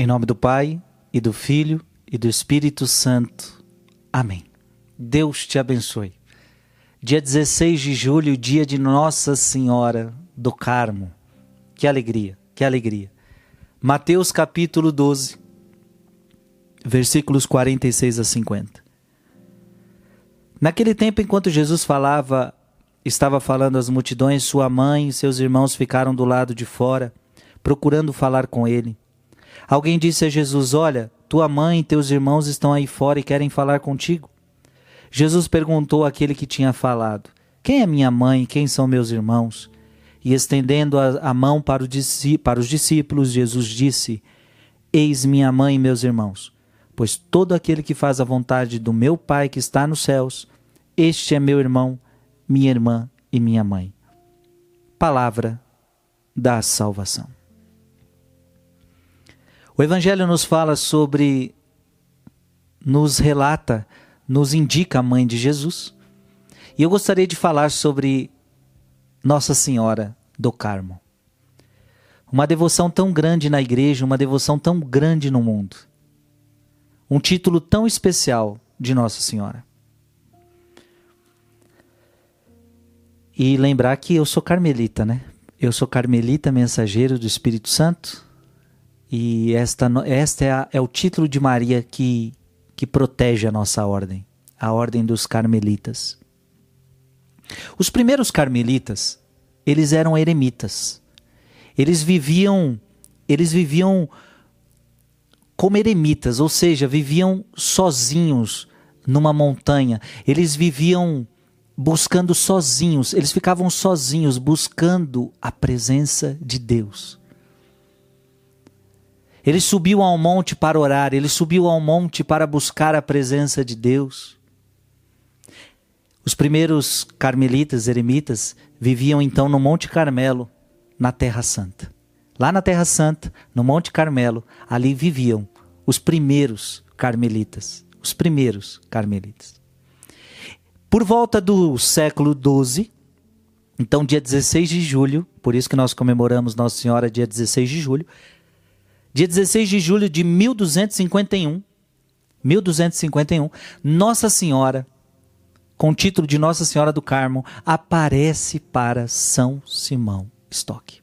Em nome do Pai, e do Filho, e do Espírito Santo. Amém. Deus te abençoe. Dia 16 de julho, dia de Nossa Senhora do Carmo. Que alegria, que alegria. Mateus capítulo 12, versículos 46 a 50. Naquele tempo, enquanto Jesus falava, estava falando às multidões, sua mãe e seus irmãos ficaram do lado de fora, procurando falar com ele. Alguém disse a Jesus: Olha, tua mãe e teus irmãos estão aí fora e querem falar contigo. Jesus perguntou àquele que tinha falado: Quem é minha mãe? Quem são meus irmãos? E estendendo a, mão para, para os discípulos, Jesus disse: Eis minha mãe e meus irmãos. Pois todo aquele que faz a vontade do meu Pai que está nos céus, este é meu irmão, minha irmã e minha mãe. Palavra da salvação. O Evangelho nos fala sobre, nos relata, nos indica a mãe de Jesus. E eu gostaria de falar sobre Nossa Senhora do Carmo. Uma devoção tão grande na igreja, uma devoção tão grande no mundo. Um título tão especial de Nossa Senhora. E lembrar que eu sou carmelita, né? Eu sou carmelita, mensageiro do Espírito Santo. E esta, esta é, a, é o título de Maria que, que protege a nossa ordem, a ordem dos carmelitas. Os primeiros carmelitas, eles eram eremitas. Eles viviam, eles viviam como eremitas, ou seja, viviam sozinhos numa montanha. Eles viviam buscando sozinhos, eles ficavam sozinhos buscando a presença de Deus. Ele subiu ao monte para orar, ele subiu ao monte para buscar a presença de Deus. Os primeiros carmelitas, eremitas, viviam então no Monte Carmelo, na Terra Santa. Lá na Terra Santa, no Monte Carmelo, ali viviam os primeiros carmelitas. Os primeiros carmelitas. Por volta do século XII, então dia 16 de julho, por isso que nós comemoramos Nossa Senhora dia 16 de julho, dia 16 de julho de 1251, 1251, Nossa Senhora, com o título de Nossa Senhora do Carmo, aparece para São Simão Stock.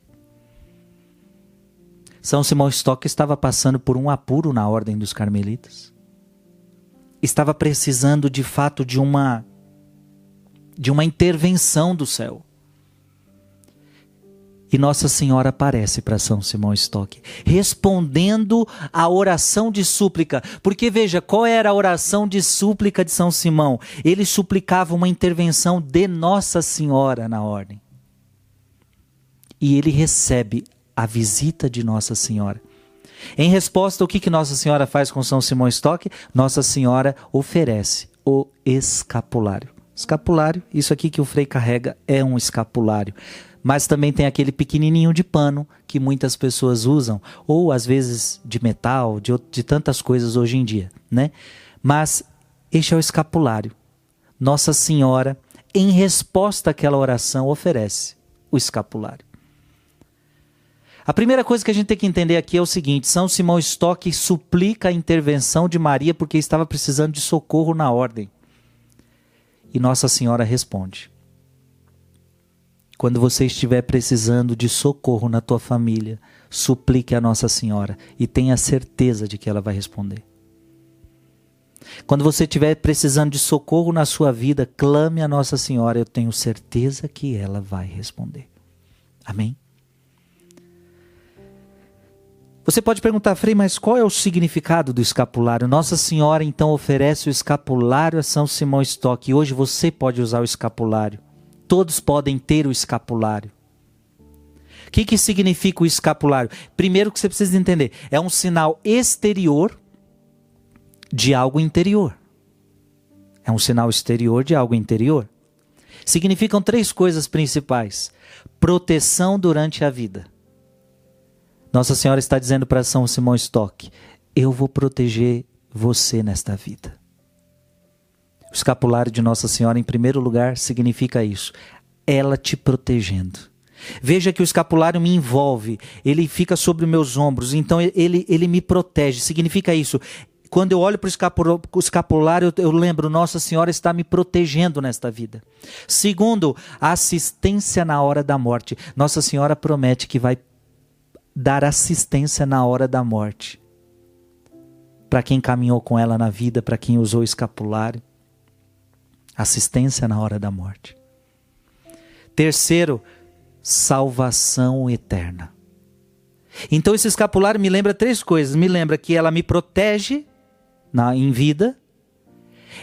São Simão Stock estava passando por um apuro na ordem dos carmelitas. Estava precisando de fato de uma de uma intervenção do céu. E Nossa Senhora aparece para São Simão Stock, respondendo à oração de súplica. Porque veja, qual era a oração de súplica de São Simão? Ele suplicava uma intervenção de Nossa Senhora na ordem. E ele recebe a visita de Nossa Senhora. Em resposta, o que, que Nossa Senhora faz com São Simão Stock? Nossa Senhora oferece o escapulário. Escapulário, isso aqui que o Frei carrega é um escapulário. Mas também tem aquele pequenininho de pano que muitas pessoas usam, ou às vezes de metal, de, de tantas coisas hoje em dia, né? Mas este é o escapulário. Nossa Senhora, em resposta àquela oração, oferece o escapulário. A primeira coisa que a gente tem que entender aqui é o seguinte: São Simão Stock suplica a intervenção de Maria porque estava precisando de socorro na ordem. E Nossa Senhora responde: Quando você estiver precisando de socorro na tua família, suplique a Nossa Senhora e tenha certeza de que ela vai responder. Quando você estiver precisando de socorro na sua vida, clame a Nossa Senhora, eu tenho certeza que ela vai responder. Amém? Você pode perguntar, Frei, mas qual é o significado do escapulário? Nossa Senhora então oferece o escapulário a São Simão Stock e hoje você pode usar o escapulário. Todos podem ter o escapulário. O que, que significa o escapulário? Primeiro que você precisa entender, é um sinal exterior de algo interior. É um sinal exterior de algo interior. Significam três coisas principais: proteção durante a vida nossa Senhora está dizendo para São Simão Stock: Eu vou proteger você nesta vida. O escapulário de Nossa Senhora, em primeiro lugar, significa isso. Ela te protegendo. Veja que o escapulário me envolve, ele fica sobre meus ombros, então ele, ele me protege. Significa isso. Quando eu olho para o escapulário, eu lembro, Nossa Senhora está me protegendo nesta vida. Segundo, a assistência na hora da morte. Nossa Senhora promete que vai dar assistência na hora da morte. Para quem caminhou com ela na vida, para quem usou o escapulário. Assistência na hora da morte. Terceiro, salvação eterna. Então esse escapulário me lembra três coisas. Me lembra que ela me protege na, em vida.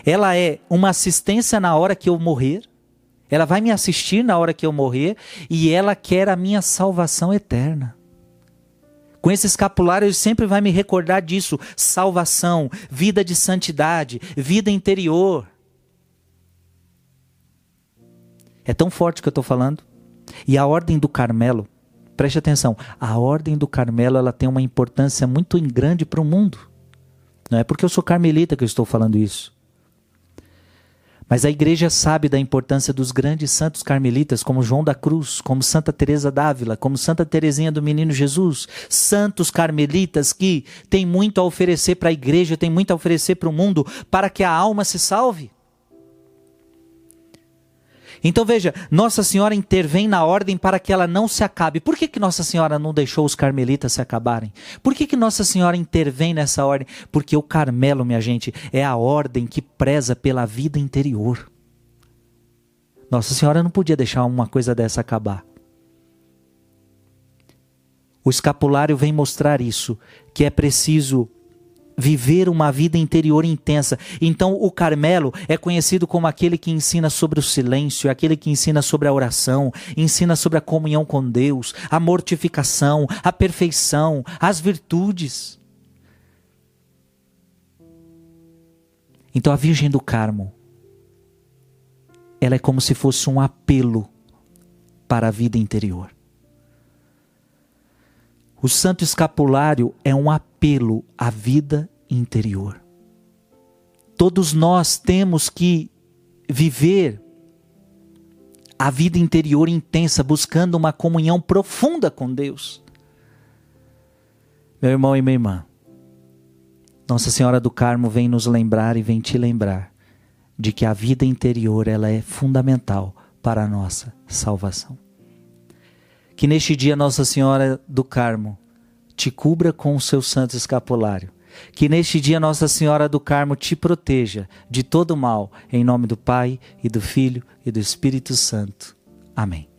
Ela é uma assistência na hora que eu morrer. Ela vai me assistir na hora que eu morrer. E ela quer a minha salvação eterna. Com esse escapulário, ele sempre vai me recordar disso: salvação, vida de santidade, vida interior. É tão forte que eu estou falando. E a ordem do Carmelo, preste atenção, a ordem do Carmelo ela tem uma importância muito grande para o mundo. Não é porque eu sou carmelita que eu estou falando isso. Mas a igreja sabe da importância dos grandes santos carmelitas, como João da Cruz, como Santa Teresa d'Ávila, como Santa Teresinha do Menino Jesus, santos carmelitas que têm muito a oferecer para a igreja, têm muito a oferecer para o mundo, para que a alma se salve. Então veja, Nossa Senhora intervém na ordem para que ela não se acabe. Por que, que Nossa Senhora não deixou os carmelitas se acabarem? Por que, que Nossa Senhora intervém nessa ordem? Porque o Carmelo, minha gente, é a ordem que preza pela vida interior. Nossa Senhora não podia deixar uma coisa dessa acabar. O escapulário vem mostrar isso, que é preciso viver uma vida interior intensa. Então, o Carmelo é conhecido como aquele que ensina sobre o silêncio, aquele que ensina sobre a oração, ensina sobre a comunhão com Deus, a mortificação, a perfeição, as virtudes. Então, a Virgem do Carmo, ela é como se fosse um apelo para a vida interior. O santo escapulário é um apelo à vida interior. Todos nós temos que viver a vida interior intensa, buscando uma comunhão profunda com Deus. Meu irmão e minha irmã, Nossa Senhora do Carmo vem nos lembrar e vem te lembrar de que a vida interior ela é fundamental para a nossa salvação. Que neste dia Nossa Senhora do Carmo te cubra com o seu santo escapulário. Que neste dia Nossa Senhora do Carmo te proteja de todo mal, em nome do Pai e do Filho e do Espírito Santo. Amém.